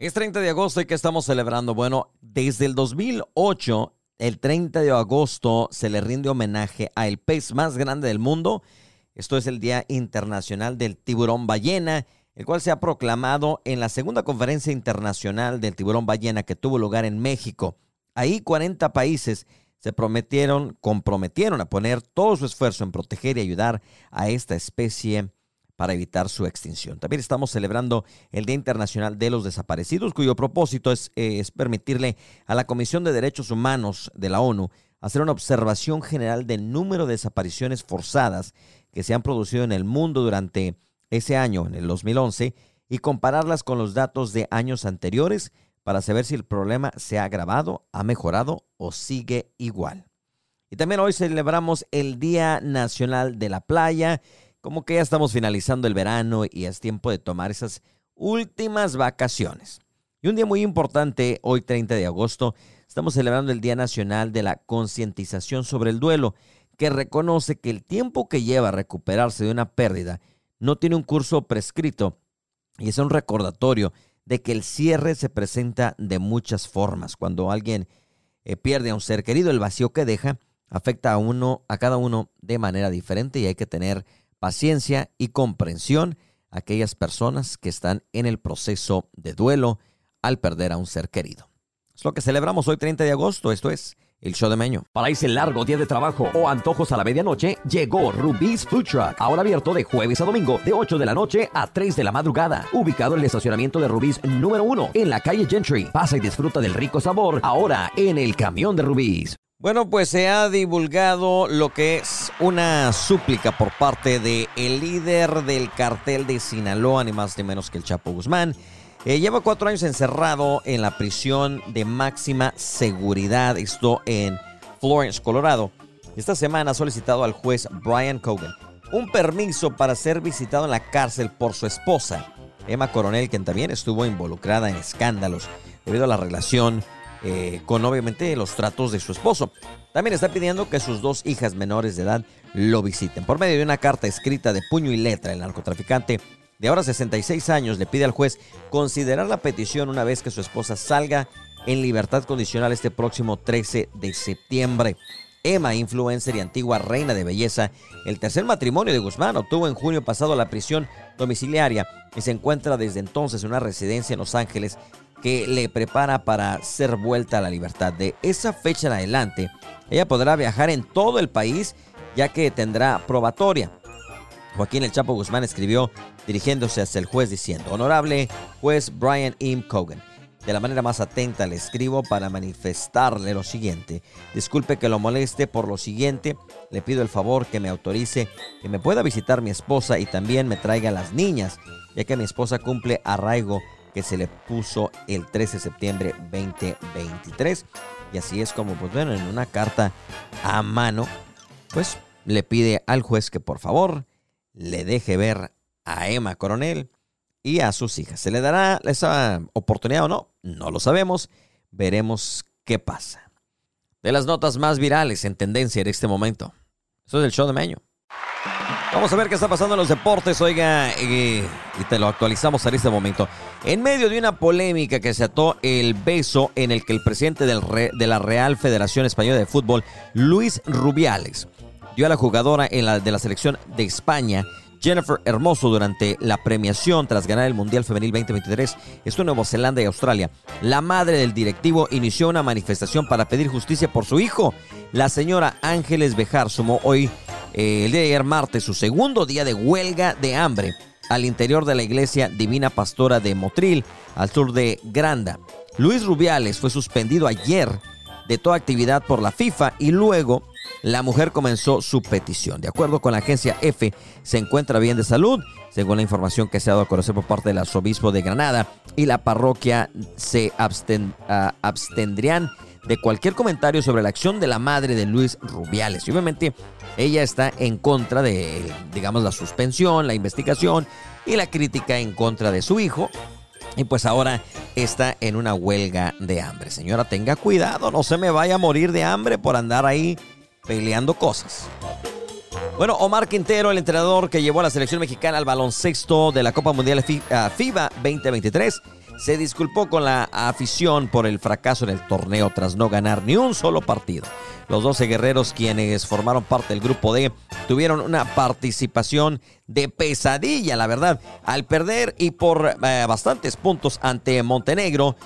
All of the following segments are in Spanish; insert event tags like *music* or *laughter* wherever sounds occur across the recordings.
Es 30 de agosto y que estamos celebrando. Bueno, desde el 2008, el 30 de agosto se le rinde homenaje al pez más grande del mundo. Esto es el Día Internacional del Tiburón Ballena, el cual se ha proclamado en la segunda conferencia internacional del tiburón ballena que tuvo lugar en México. Ahí 40 países se prometieron, comprometieron a poner todo su esfuerzo en proteger y ayudar a esta especie para evitar su extinción. También estamos celebrando el Día Internacional de los Desaparecidos, cuyo propósito es, eh, es, permitirle a la Comisión de Derechos Humanos de la ONU hacer una observación general del número de desapariciones forzadas que se han producido en el mundo durante ese año, en el 2011, y compararlas con los datos de años anteriores para saber si el problema se ha agravado, ha mejorado o sigue igual. Y también hoy celebramos el Día Nacional de la Playa como que ya estamos finalizando el verano y es tiempo de tomar esas últimas vacaciones. Y un día muy importante, hoy 30 de agosto, estamos celebrando el Día Nacional de la Concientización sobre el Duelo, que reconoce que el tiempo que lleva recuperarse de una pérdida no tiene un curso prescrito y es un recordatorio de que el cierre se presenta de muchas formas. Cuando alguien eh, pierde a un ser querido, el vacío que deja afecta a uno, a cada uno de manera diferente y hay que tener paciencia y comprensión a aquellas personas que están en el proceso de duelo al perder a un ser querido. Es lo que celebramos hoy 30 de agosto, esto es el show de Meño. Para ese largo día de trabajo o antojos a la medianoche, llegó Rubí's Food Truck. Ahora abierto de jueves a domingo, de 8 de la noche a 3 de la madrugada. Ubicado en el estacionamiento de Rubí's número 1, en la calle Gentry. Pasa y disfruta del rico sabor, ahora en el camión de Rubí's. Bueno, pues se ha divulgado lo que es una súplica por parte del el líder del cartel de Sinaloa, ni más ni menos que el Chapo Guzmán. Eh, lleva cuatro años encerrado en la prisión de máxima seguridad, esto en Florence, Colorado. Esta semana ha solicitado al juez Brian Cogan un permiso para ser visitado en la cárcel por su esposa, Emma Coronel, quien también estuvo involucrada en escándalos debido a la relación eh, con obviamente los tratos de su esposo. También está pidiendo que sus dos hijas menores de edad lo visiten. Por medio de una carta escrita de puño y letra, el narcotraficante de ahora 66 años le pide al juez considerar la petición una vez que su esposa salga en libertad condicional este próximo 13 de septiembre. Emma, influencer y antigua reina de belleza, el tercer matrimonio de Guzmán obtuvo en junio pasado la prisión domiciliaria y se encuentra desde entonces en una residencia en Los Ángeles que le prepara para ser vuelta a la libertad. De esa fecha en adelante, ella podrá viajar en todo el país ya que tendrá probatoria. Joaquín El Chapo Guzmán escribió dirigiéndose hacia el juez diciendo, Honorable juez Brian M. Cogan, de la manera más atenta le escribo para manifestarle lo siguiente. Disculpe que lo moleste por lo siguiente. Le pido el favor que me autorice que me pueda visitar mi esposa y también me traiga las niñas, ya que mi esposa cumple arraigo que se le puso el 13 de septiembre 2023. Y así es como, pues bueno, en una carta a mano, pues le pide al juez que por favor le deje ver a Emma Coronel y a sus hijas. ¿Se le dará esa oportunidad o no? No lo sabemos. Veremos qué pasa. De las notas más virales en tendencia en este momento. Eso es el show de Meño. Vamos a ver qué está pasando en los deportes, oiga, y, te lo actualizamos en este momento. En medio de una polémica que se ató el beso en el que el presidente de la Real Federación Española de Fútbol, Luis Rubiales, dio a la jugadora de la selección de España, Jennifer Hermoso durante la premiación tras ganar el Mundial Femenil 2023. Esto en Nueva Zelanda y Australia. La madre del directivo inició una manifestación para pedir justicia por su hijo. La señora Ángeles Bejar sumó hoy, eh, el día de ayer martes, su segundo día de huelga de hambre al interior de la iglesia Divina Pastora de Motril, al sur de Granda. Luis Rubiales fue suspendido ayer de toda actividad por la FIFA y luego la mujer comenzó su petición. De acuerdo con la agencia F, se encuentra bien de salud, según la información que se ha dado a conocer por parte del arzobispo de Granada, y la parroquia se ah, abstendrían de cualquier comentario sobre la acción de la madre de Luis Rubiales. Y obviamente ella está en contra de, digamos, la suspensión, la investigación y la crítica en contra de su hijo. Y pues ahora está en una huelga de hambre. Señora, tenga cuidado, no se me vaya a morir de hambre por andar ahí peleando cosas. Bueno, Omar Quintero, el entrenador que llevó a la selección mexicana al baloncesto de la Copa Mundial FIBA 2023, se disculpó con la afición por el fracaso en el torneo tras no ganar ni un solo partido. Los 12 guerreros quienes formaron parte del grupo D tuvieron una participación de pesadilla, la verdad, al perder y por eh, bastantes puntos ante Montenegro,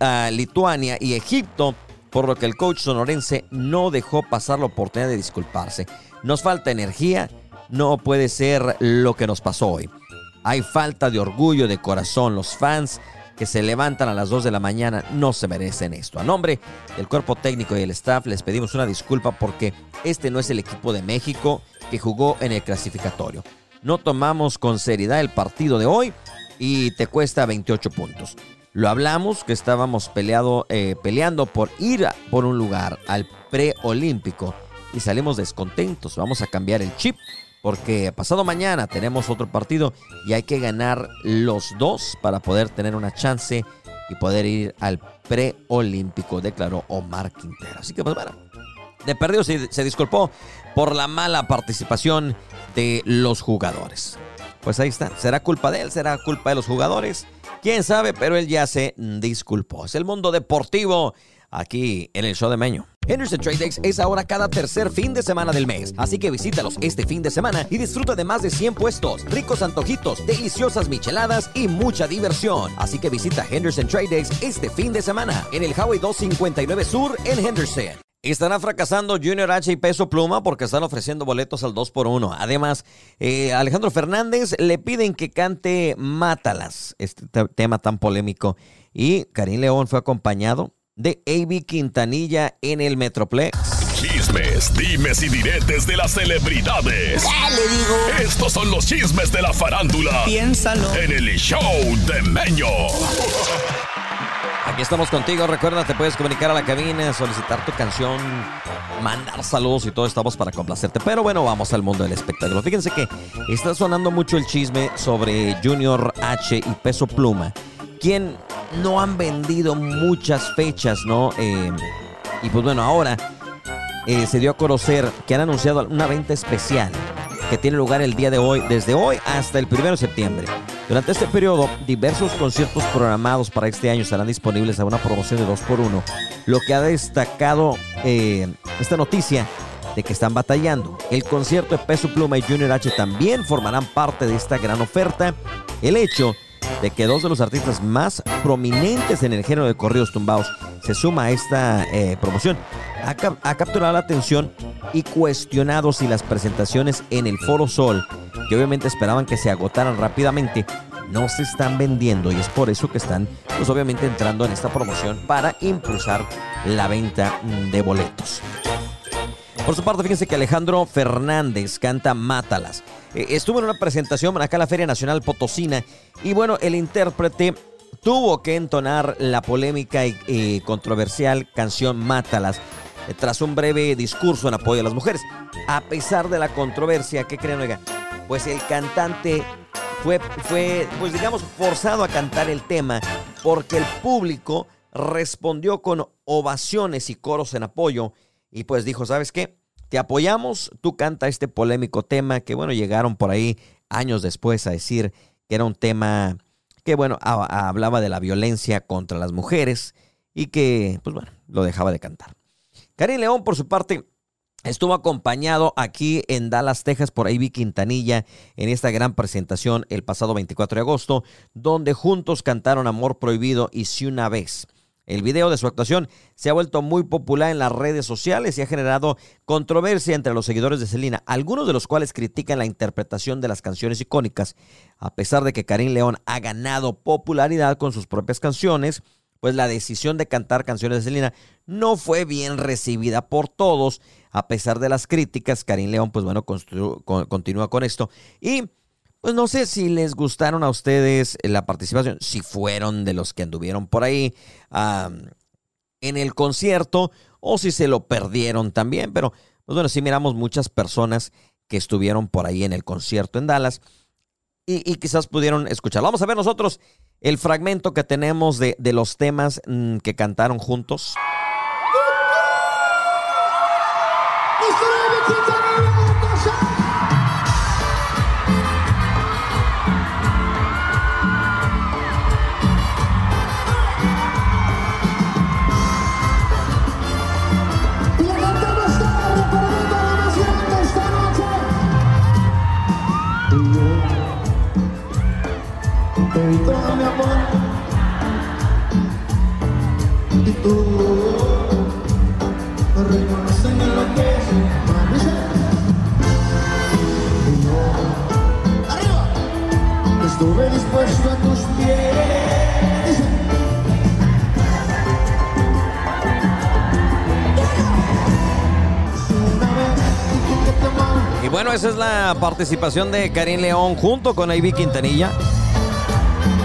ah, Lituania y Egipto, por lo que el coach sonorense no dejó pasar la oportunidad de disculparse. Nos falta energía, no puede ser lo que nos pasó hoy. Hay falta de orgullo, de corazón. Los fans que se levantan a las 2 de la mañana no se merecen esto. A nombre del cuerpo técnico y el staff les pedimos una disculpa porque este no es el equipo de México que jugó en el clasificatorio. No tomamos con seriedad el partido de hoy y te cuesta 28 puntos. Lo hablamos que estábamos peleado, eh, peleando por ir por un lugar al preolímpico y salimos descontentos. Vamos a cambiar el chip porque pasado mañana tenemos otro partido y hay que ganar los dos para poder tener una chance y poder ir al preolímpico, declaró Omar Quintero. Así que pues bueno, de perdido se, se disculpó por la mala participación de los jugadores. Pues ahí está, será culpa de él, será culpa de los jugadores, quién sabe, pero él ya se disculpó. Es el mundo deportivo aquí en el show de Meño. Henderson Trade Days es ahora cada tercer fin de semana del mes, así que visítalos este fin de semana y disfruta de más de 100 puestos, ricos antojitos, deliciosas micheladas y mucha diversión. Así que visita Henderson Trade Days este fin de semana en el Highway 259 Sur en Henderson. Estará fracasando Junior H y Peso Pluma porque están ofreciendo boletos al 2x1. Además, eh, Alejandro Fernández le piden que cante Mátalas, este tema tan polémico. Y Karim León fue acompañado de AB Quintanilla en el Metroplex. Chismes, dimes y diretes de las celebridades. Ya le digo. Estos son los chismes de la farándula. Piénsalo. En el show de Meño. Aquí estamos contigo. Recuerda, te puedes comunicar a la cabina, solicitar tu canción, mandar saludos y todo estamos para complacerte. Pero bueno, vamos al mundo del espectáculo. Fíjense que está sonando mucho el chisme sobre Junior H y Peso Pluma quien no han vendido muchas fechas, ¿no? Eh, y pues bueno, ahora eh, se dio a conocer que han anunciado una venta especial que tiene lugar el día de hoy, desde hoy hasta el 1 de septiembre. Durante este periodo, diversos conciertos programados para este año estarán disponibles a una promoción de 2x1, lo que ha destacado eh, esta noticia de que están batallando. El concierto de Peso Pluma y Junior H también formarán parte de esta gran oferta. El hecho de que dos de los artistas más prominentes en el género de corridos tumbados se suma a esta eh, promoción. Ha, capturado la atención y cuestionado si las presentaciones en el Foro Sol, que obviamente esperaban que se agotaran rápidamente, no se están vendiendo y es por eso que están, pues obviamente entrando en esta promoción para impulsar la venta de boletos. Por su parte, fíjense que Alejandro Fernández canta Mátalas. Eh, estuvo en una presentación acá en la Feria Nacional Potosina y bueno, el intérprete tuvo que entonar la polémica y, controversial canción Mátalas eh, tras un breve discurso en apoyo a las mujeres. A pesar de la controversia, ¿qué creen, oiga? Pues el cantante fue, fue, pues digamos, forzado a cantar el tema porque el público respondió con ovaciones y coros en apoyo y pues dijo, ¿sabes qué? Te apoyamos, tú canta este polémico tema que bueno, llegaron por ahí años después a decir que era un tema que bueno, hablaba de la violencia contra las mujeres y que pues bueno, lo dejaba de cantar. Karim León por su parte Estuvo acompañado aquí en Dallas, Texas, por Ivy Quintanilla en esta gran presentación el pasado 24 de agosto, donde juntos cantaron Amor Prohibido y Si una vez. El video de su actuación se ha vuelto muy popular en las redes sociales y ha generado controversia entre los seguidores de Selena, algunos de los cuales critican la interpretación de las canciones icónicas. A pesar de que Karim León ha ganado popularidad con sus propias canciones, pues la decisión de cantar canciones de Selena no fue bien recibida por todos. A pesar de las críticas, Karim León, pues bueno, continúa con esto. Y pues no sé si les gustaron a ustedes la participación, si fueron de los que anduvieron por ahí en el concierto o si se lo perdieron también. Pero, pues bueno, sí miramos muchas personas que estuvieron por ahí en el concierto en Dallas y, quizás pudieron escuchar. Vamos a ver nosotros el fragmento que tenemos de, de los temas mm, que cantaron juntos. Participación de Karim León junto con Ivy Quintanilla.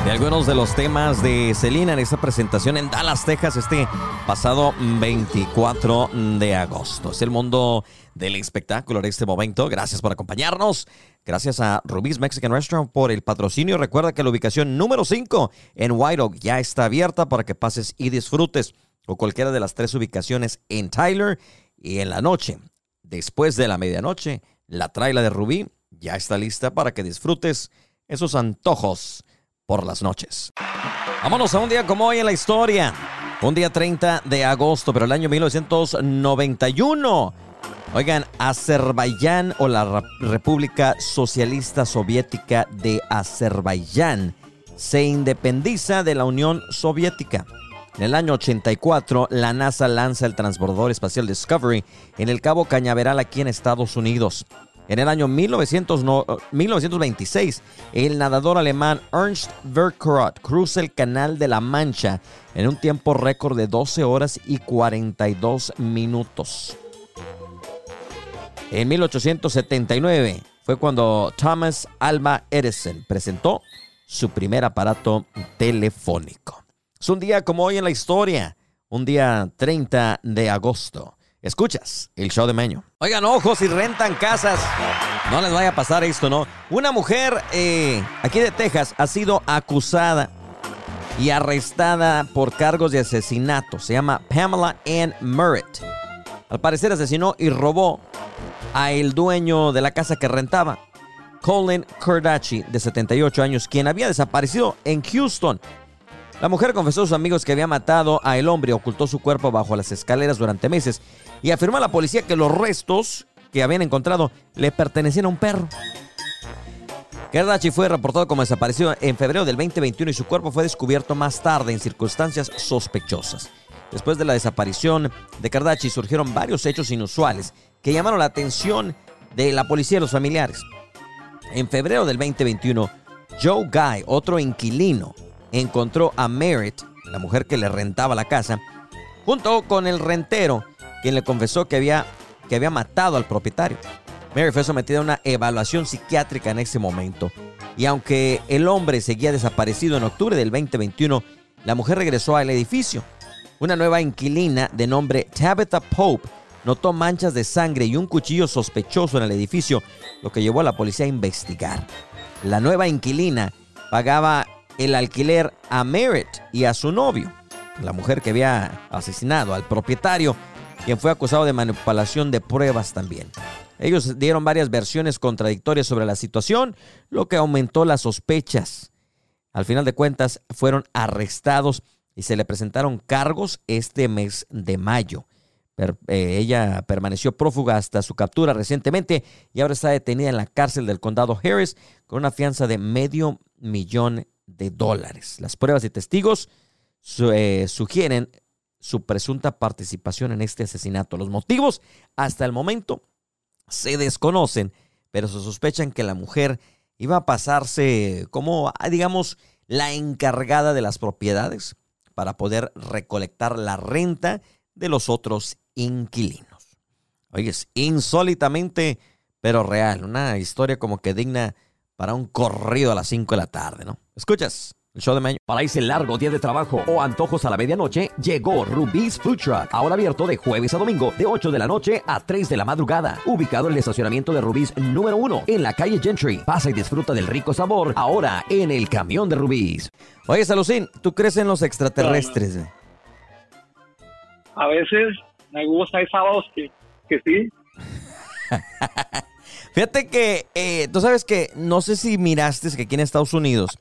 Y algunos de los temas de Selena en esta presentación en Dallas, Texas, este pasado 24 de agosto. Es el mundo del espectáculo en este momento. Gracias por acompañarnos. Gracias a Rubí's Mexican Restaurant por el patrocinio. Recuerda que la ubicación número 5 en White Oak ya está abierta para que pases y disfrutes. O cualquiera de las tres ubicaciones en Tyler y en la noche. Después de la medianoche, la traila de Rubí ya está lista para que disfrutes esos antojos por las noches. Vámonos a un día como hoy en la historia. Un día 30 de agosto, pero el año 1991. Oigan, Azerbaiyán o la República Socialista Soviética de Azerbaiyán se independiza de la Unión Soviética. En el año 84, la NASA lanza el transbordador espacial Discovery en el Cabo Cañaveral aquí en Estados Unidos. En el año 1900 no- 1926, el nadador alemán Ernst Verkrot cruza el Canal de la Mancha en un tiempo récord de 12 horas y 42 minutos. En 1879 fue cuando Thomas Alva Edison presentó su primer aparato telefónico. Es un día como hoy en la historia, un día 30 de agosto. Escuchas el show de Meño. Oigan, ojos y rentan casas. No les vaya a pasar esto, ¿no? Una mujer eh, aquí de Texas ha sido acusada y arrestada por cargos de asesinato. Se llama Pamela Ann Merritt. Al parecer asesinó y robó a el dueño de la casa que rentaba, Colin Kurdachi, de 78 años, quien había desaparecido en Houston. La mujer confesó a sus amigos que había matado a el hombre y ocultó su cuerpo bajo las escaleras durante meses y afirmó a la policía que los restos que habían encontrado le pertenecían a un perro. Kurdachi fue reportado como desaparecido en febrero del 2021 y su cuerpo fue descubierto más tarde en circunstancias sospechosas. Después de la desaparición de Kardachi surgieron varios hechos inusuales que llamaron la atención de la policía y los familiares. En febrero del 2021, Joe Guy, otro inquilino, encontró a Merritt, la mujer que le rentaba la casa, junto con el rentero, quien le confesó que había, que había matado al propietario. Merritt fue sometida a una evaluación psiquiátrica en ese momento. Y aunque el hombre seguía desaparecido en octubre del 2021, la mujer regresó al edificio. Una nueva inquilina de nombre Tabitha Pope notó manchas de sangre y un cuchillo sospechoso en el edificio, lo que llevó a la policía a investigar. La nueva inquilina pagaba el alquiler a Merritt y a su novio, la mujer que había asesinado al propietario, quien fue acusado de manipulación de pruebas también. Ellos dieron varias versiones contradictorias sobre la situación, lo que aumentó las sospechas. Al final de cuentas, fueron arrestados y se le presentaron cargos este mes de mayo. Eh, ella permaneció prófuga hasta su captura recientemente y ahora está detenida en la cárcel del condado Harris con una fianza de medio millón de dólares. Las pruebas y testigos su- eh, sugieren su presunta participación en este asesinato. Los motivos hasta el momento se desconocen, pero se sospechan que la mujer iba a pasarse como, ah, digamos, la encargada de las propiedades para poder recolectar la renta de los otros inquilinos. Oye, es insólitamente, pero real. Una historia como que digna para un corrido a las 5 de la tarde, ¿no? Escuchas el show de Meño. Para ese largo día de trabajo o antojos a la medianoche, llegó Rubí's Food Truck. Ahora abierto de jueves a domingo, de 8 de la noche a 3 de la madrugada. Ubicado en el estacionamiento de Rubí's número 1, en la calle Gentry. Pasa y disfruta del rico sabor, ahora en el camión de Rubí's. Oye, Salucín, ¿tú crees en los extraterrestres? güey? A veces me gusta, hay sábados que, que sí. *laughs* Fíjate que eh, tú sabes que no sé si miraste que aquí en Estados Unidos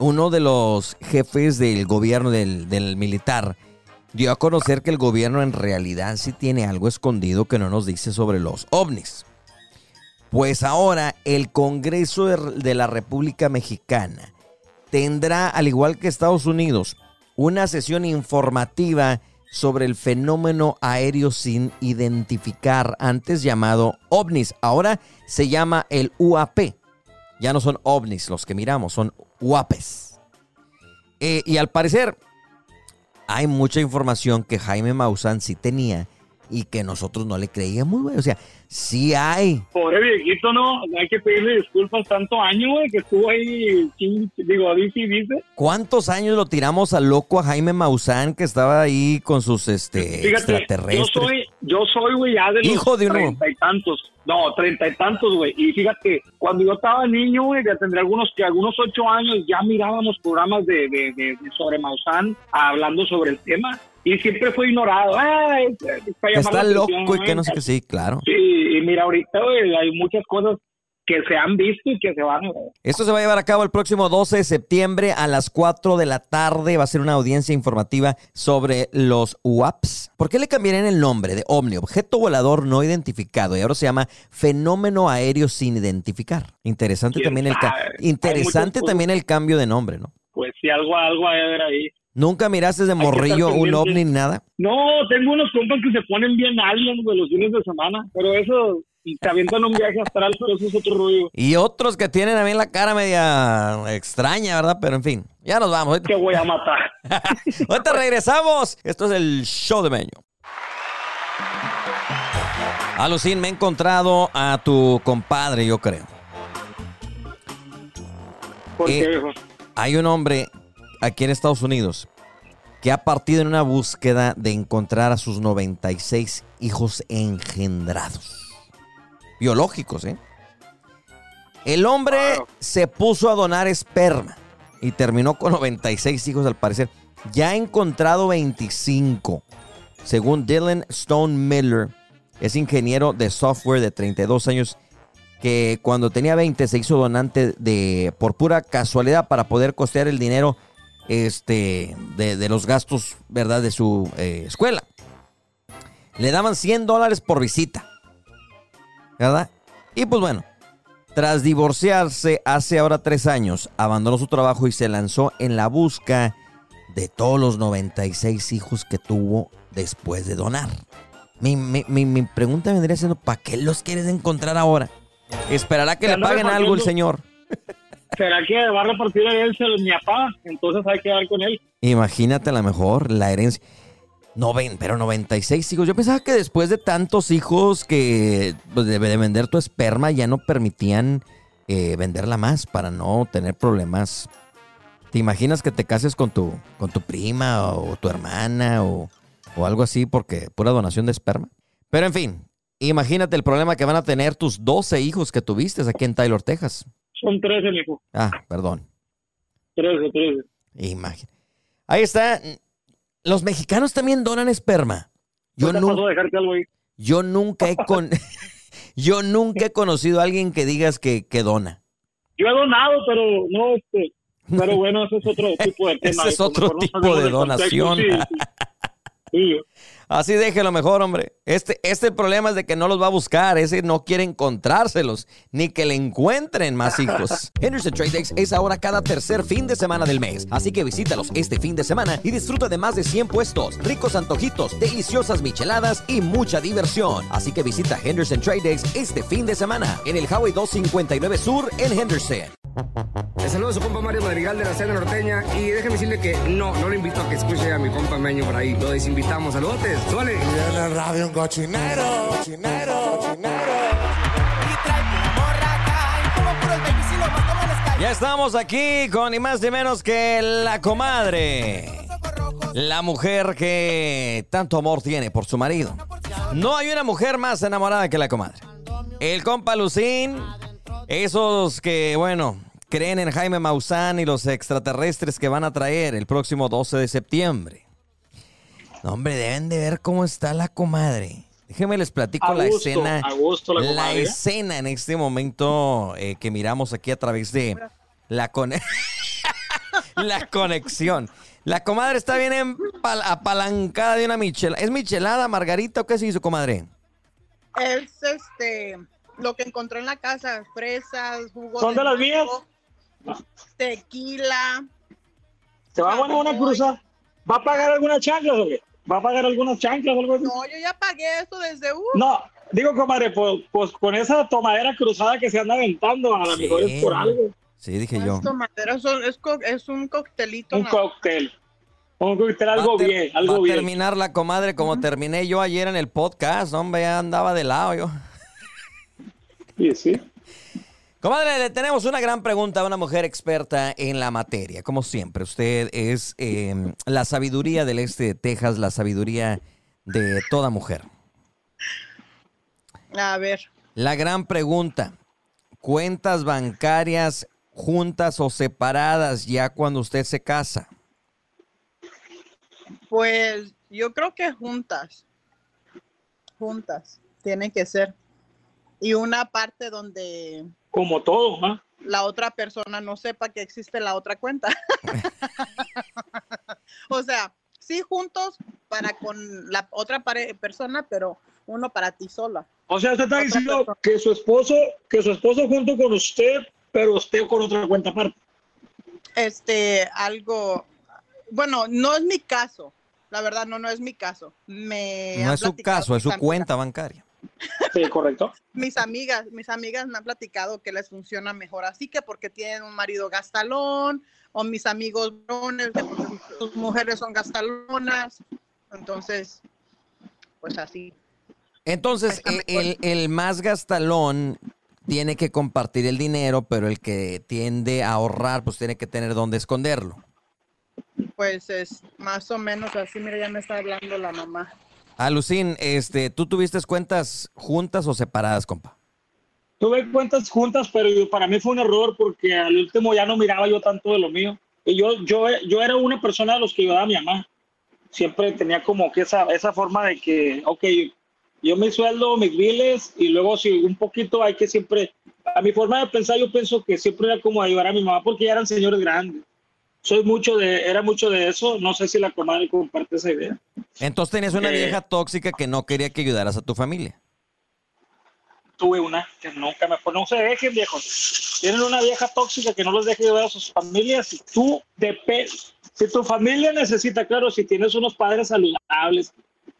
uno de los jefes del gobierno del, del militar dio a conocer que el gobierno en realidad sí tiene algo escondido que no nos dice sobre los ovnis. Pues ahora el Congreso de, de la República Mexicana tendrá, al igual que Estados Unidos, una sesión informativa sobre el fenómeno aéreo sin identificar, antes llamado ovnis. Ahora se llama el UAP. Ya no son ovnis los que miramos, son UAPs. Eh, y al parecer hay mucha información que Jaime Maussan sí tenía y que nosotros no le creíamos, güey. O sea, sí hay. Pobre viejito, ¿no? Hay que pedirle disculpas tanto año, güey, que estuvo ahí, digo, dice y dice. ¿Cuántos años lo tiramos al loco a Jaime Maussan que estaba ahí con sus este, Fíjate, yo extraterrestres? soy, yo soy, güey, ya de los Hijo de uno. treinta y tantos. No, treinta y tantos, güey. Y fíjate, cuando yo estaba niño, güey, ya tendría algunos que algunos ocho años, ya mirábamos programas de, de, de- de sobre Maussan hablando sobre el tema. Y siempre fue ignorado. Llamar está loco atención, y que no sé güey. qué, sí, claro. Sí, y mira, ahorita, hay muchas cosas que se han visto y que se van a ver. Esto se va a llevar a cabo el próximo 12 de septiembre a las 4 de la tarde. Va a ser una audiencia informativa sobre los UAPs. ¿Por qué le cambiarían el nombre de OVNI, objeto volador no identificado? Y ahora se llama fenómeno aéreo sin identificar. Interesante ¿Quién también el interesante también el cambio de nombre, ¿no? Pues si algo, algo hay que ver ahí. Nunca miraste de morrillo un ovni ni nada. No, tengo unos compas que se ponen bien aliens, güey, los fines de semana. Pero eso, y te avientan un viaje astral, pero eso es otro rollo. Y otros que tienen también la cara media extraña, ¿verdad? Pero en fin, ya nos vamos. Que voy a matar. *laughs* Ahorita regresamos. Esto es el show de Meño. Alucín, me he encontrado a tu compadre, yo creo. Porque, Eh, viejo, Hay un hombre aquí en Estados Unidos que ha partido en una búsqueda de encontrar a sus 96 hijos engendrados. Biológicos, ¿eh? El hombre se puso a donar esperma y terminó con 96 hijos al parecer. Ya ha encontrado 25. Según Dylan Stone Miller, es ingeniero de software de 32 años que cuando tenía 20 se hizo donante de por pura casualidad para poder costear el dinero este, de, de los gastos, ¿verdad? De su eh, escuela. Le daban 100 dólares por visita, ¿verdad? Y pues bueno, tras divorciarse hace ahora tres años, abandonó su trabajo y se lanzó en la busca de todos los 96 hijos que tuvo después de donar. Mi, mi- mi- mi pregunta vendría siendo, ¿para qué los quieres encontrar ahora? ¿Esperará que le paguen algo el señor? *laughs* ¿Será que va a repartir herencia de mi papá? Entonces hay que dar con él. Imagínate a lo mejor la herencia. No ven, pero 96 hijos. Yo pensaba que después de tantos hijos que pues, de, de vender tu esperma ya no permitían eh, venderla más para no tener problemas. ¿Te imaginas que te cases con tu, con tu prima o tu hermana o, o algo así porque pura donación de esperma? Pero en fin, imagínate el problema que van a tener tus 12 hijos que tuviste aquí en Taylor, Texas. Son 13, mijo. Ah, perdón. 13, 13. Imagina. Ahí está. Los mexicanos también donan esperma. Yo, yo nunca he con *laughs* yo nunca he conocido a alguien que digas que, que dona. Yo he donado, pero no, este... Pero bueno, ese es otro *laughs* tipo de tema. Ese es otro tipo de contexto. donación. Sí, sí. Sí, Así déjelo mejor, hombre. Este, este problema es de que no los va a buscar. Ese no quiere encontrárselos, ni que le encuentren más hijos. *laughs* Henderson Trade Days es ahora cada tercer fin de semana del mes. Así que visítalos este fin de semana y disfruta de más de 100 puestos, ricos antojitos, deliciosas micheladas y mucha diversión. Así que visita Henderson Trade Days este fin de semana en el Highway 259 Sur en Henderson. Le saludo a su compa Mario Madrigal de la Cena Norteña y déjeme decirle que no, no le invito a que escuche a mi compa Meño por ahí. Lo desinvitamos. Saludotes, suele. En el radio un cochinero, cochinero, cochinero. Ya estamos aquí con ni más ni menos que la comadre. La mujer que tanto amor tiene por su marido. No hay una mujer más enamorada que la comadre. El compa Lucín, esos que, bueno, creen en Jaime Maussan y los extraterrestres que van a traer el próximo 12 de septiembre. No, hombre, deben de ver cómo está la comadre. Déjenme les platico la escena. a gusto la comadre. escena en este momento eh, que miramos aquí a través de la, cone- *laughs* la conexión. La comadre está bien empal- apalancada de una michelada. ¿Es michelada, Margarita o qué se hizo, comadre? Es este lo que encontró en la casa, fresas, jugo ¿Son de las mango, Tequila. ¿Se va a poner una cruza? ¿Va a pagar alguna chancla o qué? Va a pagar algunas chanclas o algo así. No, yo ya pagué eso desde uh, No, digo, comadre, pues, pues con esa tomadera cruzada que se anda aventando, a lo Sí. mejor es por algo. Sí, dije no yo. tomadera, son- es, co- es un coctelito. Un no. cóctel. Un cóctel, algo Va a ter- bien, va algo a bien. terminar la comadre como terminé yo ayer en el podcast. Hombre, ya andaba de lado yo. Sí, sí. Comadre, le tenemos una gran pregunta a una mujer experta en la materia. Como siempre, usted es eh, la sabiduría del este de Texas, la sabiduría de toda mujer. A ver, La gran pregunta, ¿cuentas bancarias juntas o separadas ya cuando usted se casa? pues yo creo que juntas. Juntas, tienen que ser. Y una parte donde Como todo, ¿ah? la otra persona no sepa que existe la otra cuenta. *laughs* o sea, sí juntos para con la otra pare- persona, pero uno para ti sola. O sea, usted está Otra diciendo persona. que su esposo, que su esposo junto con usted, pero usted con otra cuenta aparte. Este, algo, bueno, no es mi caso. La verdad, no, no es mi caso. Me No es su caso, es su cuenta bancaria. *laughs* Sí, correcto. mis amigas, mis amigas me han platicado que les funciona mejor así que porque tienen un marido gastalón o mis amigos que porque sus mujeres son gastalonas. Entonces, pues así. Entonces, e- el, el más gastalón tiene que compartir el dinero, pero el que tiende a ahorrar, pues tiene que tener dónde esconderlo. Pues es más o menos así. Mira, ya me está hablando la mamá. Alucín, este, ¿tú tuviste cuentas juntas o separadas, compa? Tuve cuentas juntas, pero para mí fue un error porque al último ya no miraba yo tanto de lo mío. Y yo, yo, yo era una persona de los que ayudaba a mi mamá. Siempre tenía como que esa, esa forma de que, ok, yo me sueldo mis biles y luego si un poquito hay que siempre, a mi forma de pensar yo pienso que siempre era como ayudar a mi mamá porque ya eran señores grandes. Soy mucho de, era mucho de eso, no sé si la comadre comparte esa idea. Entonces tenías una Eh. vieja tóxica que no quería que ayudaras a tu familia. tuve una que nunca me no se dejen viejos tienen una vieja tóxica que no los deja ayudar a sus familias y tú depende si tu familia necesita claro si tienes unos padres saludables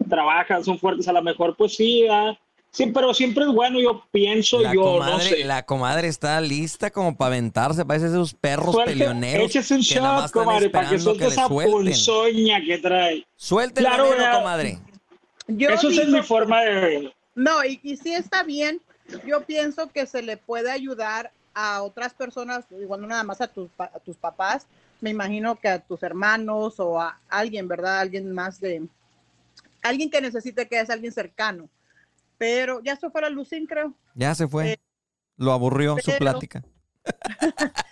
trabajan son fuertes a lo mejor pues sí ¿verdad? Sí pero siempre es bueno yo pienso La yo comadre, no sé la comadre está lista como para aventarse, parece esos perros Suelte- peleoneros échese un shot comadre para que suelte que esa suelten. ponzoña que trae Suelte el Claro, veneno, ¿verdad? comadre. Yo eso es digo- mi forma de No, y, y sí está bien. Yo pienso que se le puede ayudar a otras personas, igual no nada más a tus, a tus papás, me imagino que a tus hermanos o a alguien, ¿verdad? Alguien más de... Alguien que necesite que es alguien cercano. Pero ya se fue la Lucín, creo. Ya se fue. Eh, Lo aburrió su plática. *laughs*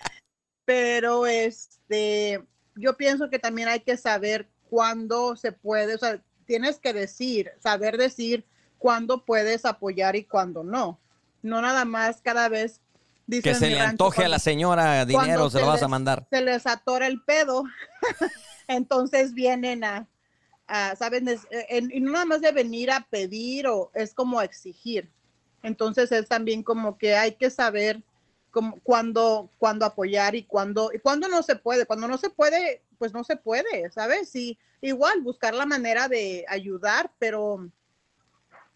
Pero este, yo pienso que también hay que saber cuándo se puede, o sea, tienes que decir, saber decir cuándo puedes apoyar y cuándo no. No nada más cada vez dice Que se le antoje a la señora dinero, se lo vas a mandar. Se les atora el pedo, *laughs* entonces vienen a, ¿saben? Es- eh, en- y no nada más de venir a pedir o es como exigir. Entonces es también como que hay que saber como cuándo, cuándo apoyar y cuándo, y cuándo no se puede. Cuando no se puede, pues no se puede, ¿sabes? Sí, igual buscar la manera de ayudar, pero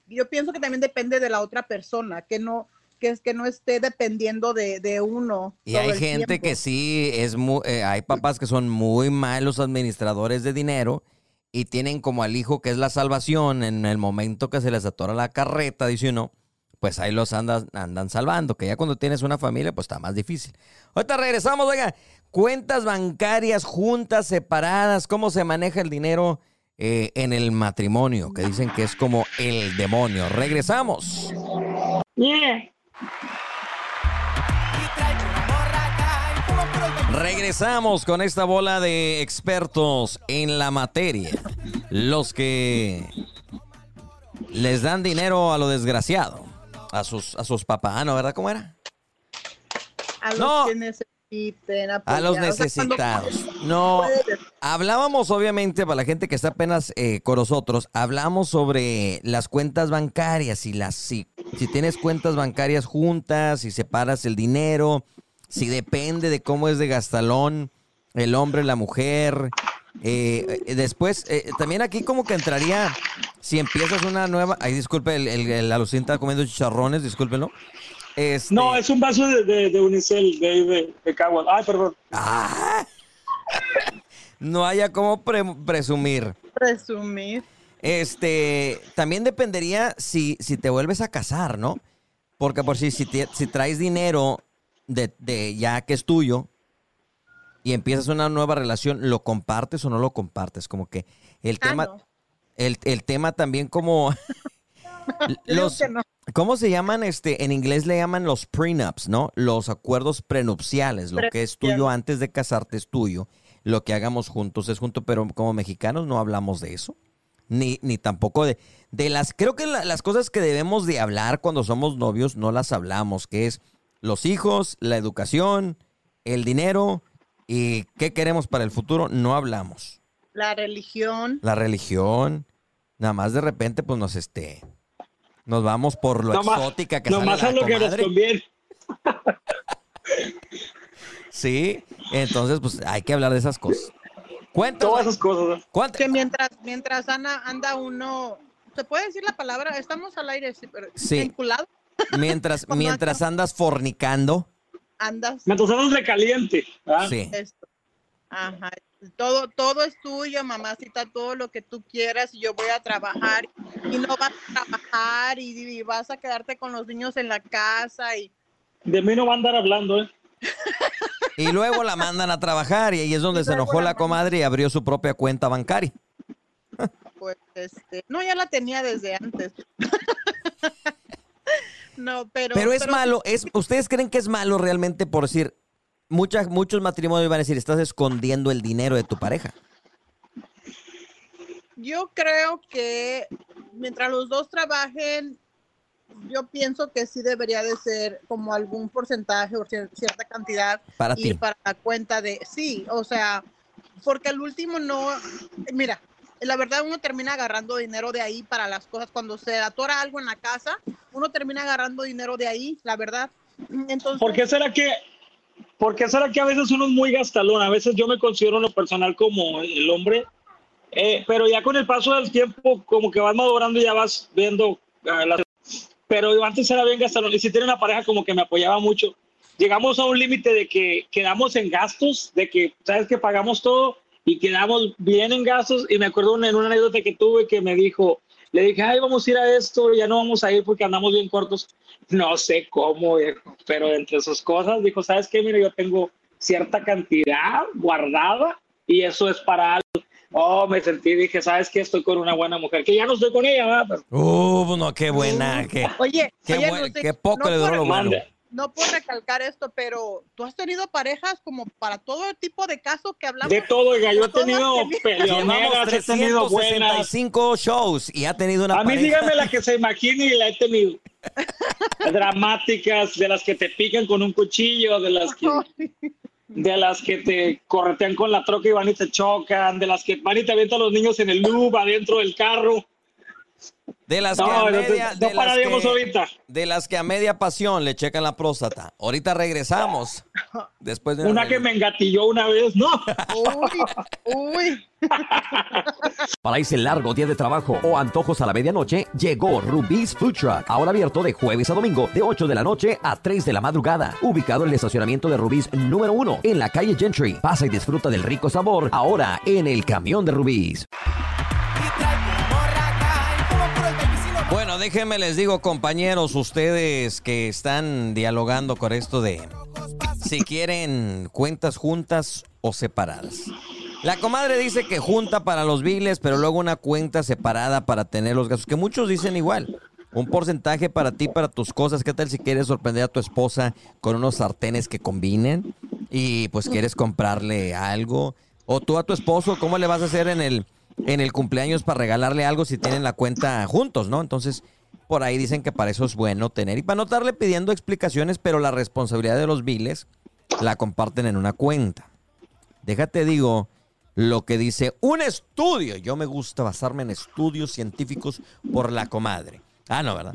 yo pienso que también depende de la otra persona, que no, que es que no esté dependiendo de, de uno. Y hay gente tiempo. que sí es muy, eh, hay papás que son muy malos administradores de dinero y tienen como al hijo que es la salvación en el momento que se les atora la carreta, dice uno, pues ahí los andan, andan salvando, que ya cuando tienes una familia pues está más difícil. Ahorita regresamos, oiga, cuentas bancarias juntas, separadas, cómo se maneja el dinero eh, en el matrimonio, que dicen que es como el demonio. Regresamos. Regresamos con esta bola de expertos en la materia. Los que les dan dinero a lo desgraciado. A sus, a sus papás, ¿no? ¿Verdad? ¿Cómo era? a los No. que necesiten A los O sea, cuando- necesitados. No. Hablábamos, obviamente, para la gente que está apenas eh, con nosotros, hablamos sobre las cuentas bancarias y las si, si tienes cuentas bancarias juntas, si separas el dinero, si depende de cómo es de gastalón el hombre, la mujer, Eh, eh, después, eh, también aquí como que entraría, si empiezas una nueva, ay, disculpe, el, el, el Alucín está comiendo chicharrones, discúlpenlo. Este, No, es un vaso de, de, de Unicel, de, de, de Caguas. Ay, perdón. ah, *laughs* no haya como pre- presumir. Presumir. Este, también dependería si, si te vuelves a casar, ¿no? Porque por si, si, te- si traes dinero de, de ya que es tuyo y empiezas una nueva relación, ¿lo compartes o no lo compartes? Como que el Ah, tema, no. el, el tema también como *laughs* los, no. ¿cómo se llaman? Este, en inglés le llaman los prenups, ¿no? Los acuerdos prenupciales. Lo que es tuyo antes de casarte es tuyo. Lo que hagamos juntos es junto, pero como mexicanos no hablamos de eso. Ni, ni tampoco de, de las, creo que la- las cosas que debemos de hablar cuando somos novios no las hablamos, que es los hijos, la educación, el dinero y qué queremos para el futuro, no hablamos. La religión. La religión, nada más de repente pues nos este, nos vamos por lo Nomás- exótica que sale Nomás la es lo que nos comadre. conviene. *laughs* Sí, entonces pues hay que hablar de esas cosas. Todas Cuéntanos, esas cosas. ¿no? ¿cuánto- Que mientras, mientras anda, anda uno. ¿Se puede decir la palabra? Estamos al aire, sí, pero Sí. Mientras, *laughs* mientras andas fornicando, Andas. Mientras andas de caliente. ¿ah? sí. Esto. Ajá. Todo, todo es tuyo, mamacita, todo lo que tú quieras y yo voy a trabajar y no vas a trabajar y, y vas a quedarte con los niños en la casa y De mí no va a andar hablando, ¿eh? Y luego la mandan a trabajar y ahí es donde Y se enojó la la comadre y abrió su propia cuenta bancaria. pues este, no, ya la tenía desde antes. *laughs* no, pero Pero es malo, es, ¿ustedes creen que es malo realmente por decir, muchas, muchos matrimonios van a decir, estás escondiendo el dinero de tu pareja? Yo creo que mientras los dos trabajen, yo pienso que sí debería de ser como algún porcentaje o cier- cierta cantidad Para ir ti. para la cuenta de sí, o sea, porque al último no, mira, la verdad uno termina agarrando dinero de ahí para las cosas cuando se atora algo en la casa, uno termina agarrando dinero de ahí, la verdad. Entonces, ¿Por qué será que, por qué será que a veces uno es muy gastalón? A veces yo me considero en lo personal como el hombre, eh, pero ya con el paso del tiempo, como que vas madurando y ya vas viendo ah, Pero antes era bien gastalón y si tiene una pareja como que me apoyaba mucho. Llegamos a un límite de que quedamos en gastos, de que, ¿sabes? Que pagamos todo y quedamos bien en gastos. Y me acuerdo en una anécdota que tuve que me dijo, le dije, ay, vamos a ir a esto, ya no vamos a ir porque andamos bien cortos. No sé cómo, viejo, pero entre sus cosas dijo, ¿sabes qué? Mira, yo tengo cierta cantidad guardada y eso es para algo. Oh, me sentí, dije, ¿sabes qué? Estoy con una buena mujer, que ya no estoy con ella, ¿verdad? Pero, Uh, no, qué buena, qué, oye, qué, oye, buen- Lucy, qué poco no le duró lo bueno. No puedo recalcar esto, pero tú has tenido parejas como para todo tipo de casos que hablamos. De todo, oiga, yo he tenido peleoneras, he tenido buenas. 365 shows y ha tenido una A mí pareja. dígame la que se imagine y la he tenido. *laughs* Dramáticas, de las que te pican con un cuchillo, de las que, de las que te corretean con la troca y van y te chocan, de las que van y te avientan los niños en el loop adentro del carro. De las que a media, no de las que- ahorita. de las que a media pasión le checan la próstata. Ahorita regresamos. Después de Una que me engatilló una vez, no. Uy, uy. Para ese largo día de trabajo o antojos a la medianoche, llegó Rubí's Food Truck. Ahora abierto de jueves a domingo, de 8 de la noche a 3 de la madrugada. Ubicado en el estacionamiento de Rubí's número 1, en la calle Gentry. Pasa y disfruta del rico sabor, ahora en el camión de Rubí's. Bueno, déjenme les digo, compañeros, ustedes que están dialogando con esto de si quieren cuentas juntas o separadas. La comadre dice que junta para los biles, pero luego una cuenta separada para tener los gastos, que muchos dicen igual. Un porcentaje para ti, para tus cosas. ¿Qué tal si quieres sorprender a tu esposa con unos sartenes que combinen? Y pues quieres comprarle algo. O tú a tu esposo, ¿cómo le vas a hacer en el, en el cumpleaños para regalarle algo si tienen la cuenta juntos, no? Entonces, por ahí dicen que para eso es bueno tener. Y para no estarle pidiendo explicaciones, pero la responsabilidad de los biles la comparten en una cuenta. Déjate digo lo que dice un estudio. Yo me gusta basarme en estudios científicos por la comadre. Ah, no, ¿verdad?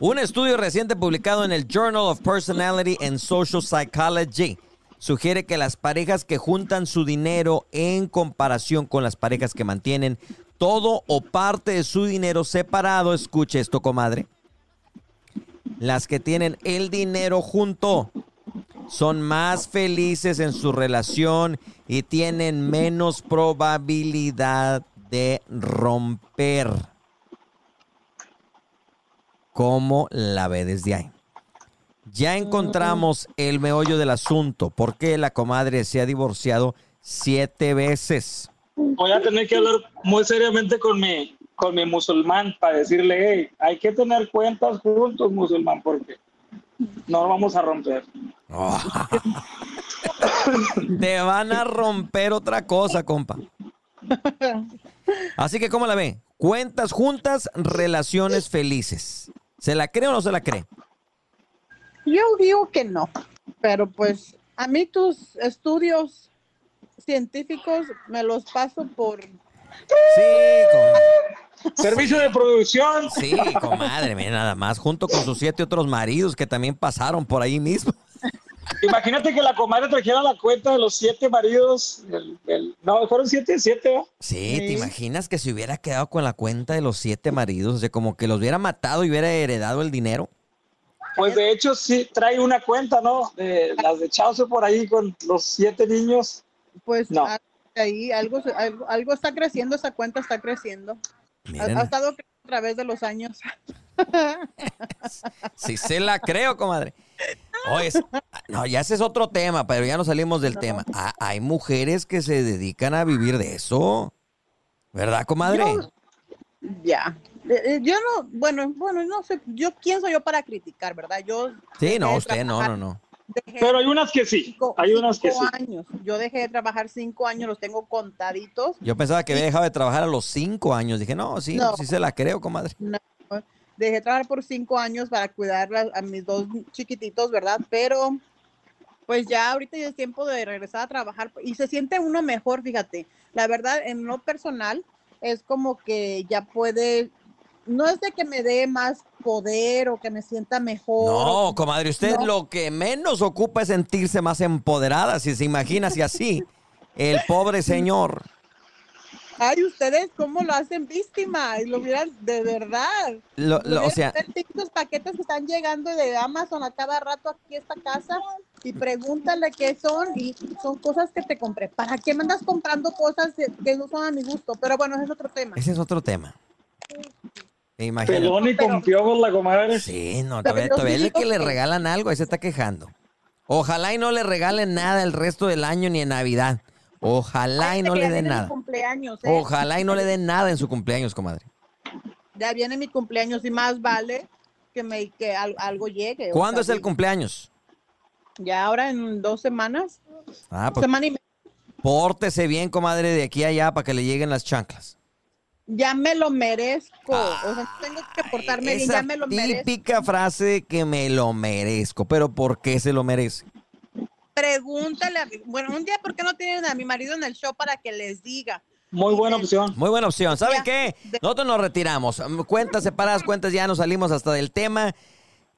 Un estudio reciente publicado en el Journal of Personality and Social Psychology sugiere que las parejas que juntan su dinero en comparación con las parejas que mantienen todo o parte de su dinero separado, escuche esto, comadre. Las que tienen el dinero junto son más felices en su relación y tienen menos probabilidad de romper. ¿Cómo la ve desde ahí? Ya encontramos el meollo del asunto. ¿Por qué la comadre se ha divorciado siete veces? Voy a tener que hablar muy seriamente con mi, con mi musulmán para decirle, hey, hay que tener cuentas juntos, musulmán, porque no vamos a romper. *laughs* Te van a romper otra cosa, compa. Así que, ¿cómo la ve? Cuentas juntas, relaciones felices. ¿Se la cree o no se la cree? Yo digo que no, pero pues a mí tus estudios científicos me los paso por... Sí, comadre. *laughs* Servicio de producción. Sí, comadre, mira, nada más, junto con sus siete otros maridos que también pasaron por ahí mismo. *laughs* Imagínate que la comadre trajera la cuenta de los siete maridos. no, fueron siete, siete. ¿no? Sí, ¿te imaginas que se hubiera quedado con la cuenta de los siete maridos? O sea, como que los hubiera matado y hubiera heredado el dinero. Pues de hecho sí trae una cuenta, ¿no? De las de Chaucer por ahí con los siete niños. Pues No. a- ahí algo, se- algo, algo está creciendo, esa cuenta está creciendo. Ha, Miren, ha estado creciendo a través de los años. *laughs* sí se la creo, comadre. Oye, es- no, ya ese es otro tema, pero ya no salimos del tema. Ah, hay mujeres que se dedican a vivir de eso. ¿Verdad, comadre? Yo- Ya. Eh, eh, Yo no, bueno, bueno, no sé, yo quién soy yo para criticar, ¿verdad? Yo Sí, no, usted no, no, no. Pero hay unas que sí. cinco- Hay unas que sí. años. Yo dejé de trabajar cinco años, los tengo contaditos. Yo pensaba que había dejado de trabajar a los cinco años. Dije, no, sí, No. sí se la creo, comadre. No, dejé de trabajar por cinco años para cuidar a, a mis dos chiquititos, ¿verdad? Pero pues ya ahorita ya es tiempo de regresar a trabajar y se siente uno mejor, fíjate. La verdad, en lo personal, es como que ya puede, no es de que me dé más poder o que me sienta mejor. No, comadre, usted No. lo que menos ocupa es sentirse más empoderada, si se imagina si así. El pobre señor. Ay, ustedes cómo lo hacen víctima, y lo miran de verdad. Lo- lo- o sea, Los paquetes que están llegando de Amazon a cada rato aquí a esta casa y pregúntale qué son y son cosas que te compré. ¿Para qué me andas comprando cosas que que no son a mi gusto? Pero bueno, ese es otro tema. ese es otro tema. Imagínate. Pelón y con piojos la comadre. Sí, no, todavía, todavía le que le regalan algo, ahí se está quejando. Ojalá y no le regalen nada el resto del año ni en Navidad. Ojalá y no le den nada. cumpleaños, ¿eh? Ojalá y no le den nada en su cumpleaños, comadre. Ya viene mi cumpleaños y más vale que me que al- algo llegue. o ¿Cuándo es el cumpleaños? Ya ahora en dos semanas. Ah, pues Semana y media. pórtese bien, comadre, de aquí a allá para que le lleguen las chanclas. Ya me lo merezco. o sea, tengo que portarme bien, Esa ya me lo merezco. típica frase de que me lo merezco. Pero ¿por qué se lo merece? Pregúntale a mi, bueno, un día, ¿por qué no tienen a mi marido en el show para que les diga? Muy buena opción. Muy buena opción. ¿Saben qué? Nosotros nos retiramos. Cuentas separadas, cuentas ya nos salimos hasta del tema.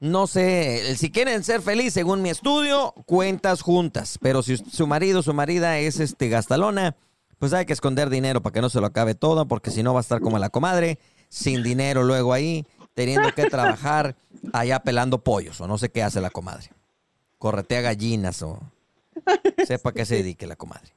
No sé, si quieren ser feliz, según mi estudio, cuentas juntas. Pero si su marido, su marida es este gastalona, pues hay que esconder dinero para que no se lo acabe todo, porque si no va a estar como la comadre, sin dinero luego ahí, teniendo que trabajar allá pelando pollos, o no sé qué hace la comadre. Corretea gallinas o sepa qué se dedique la comadre.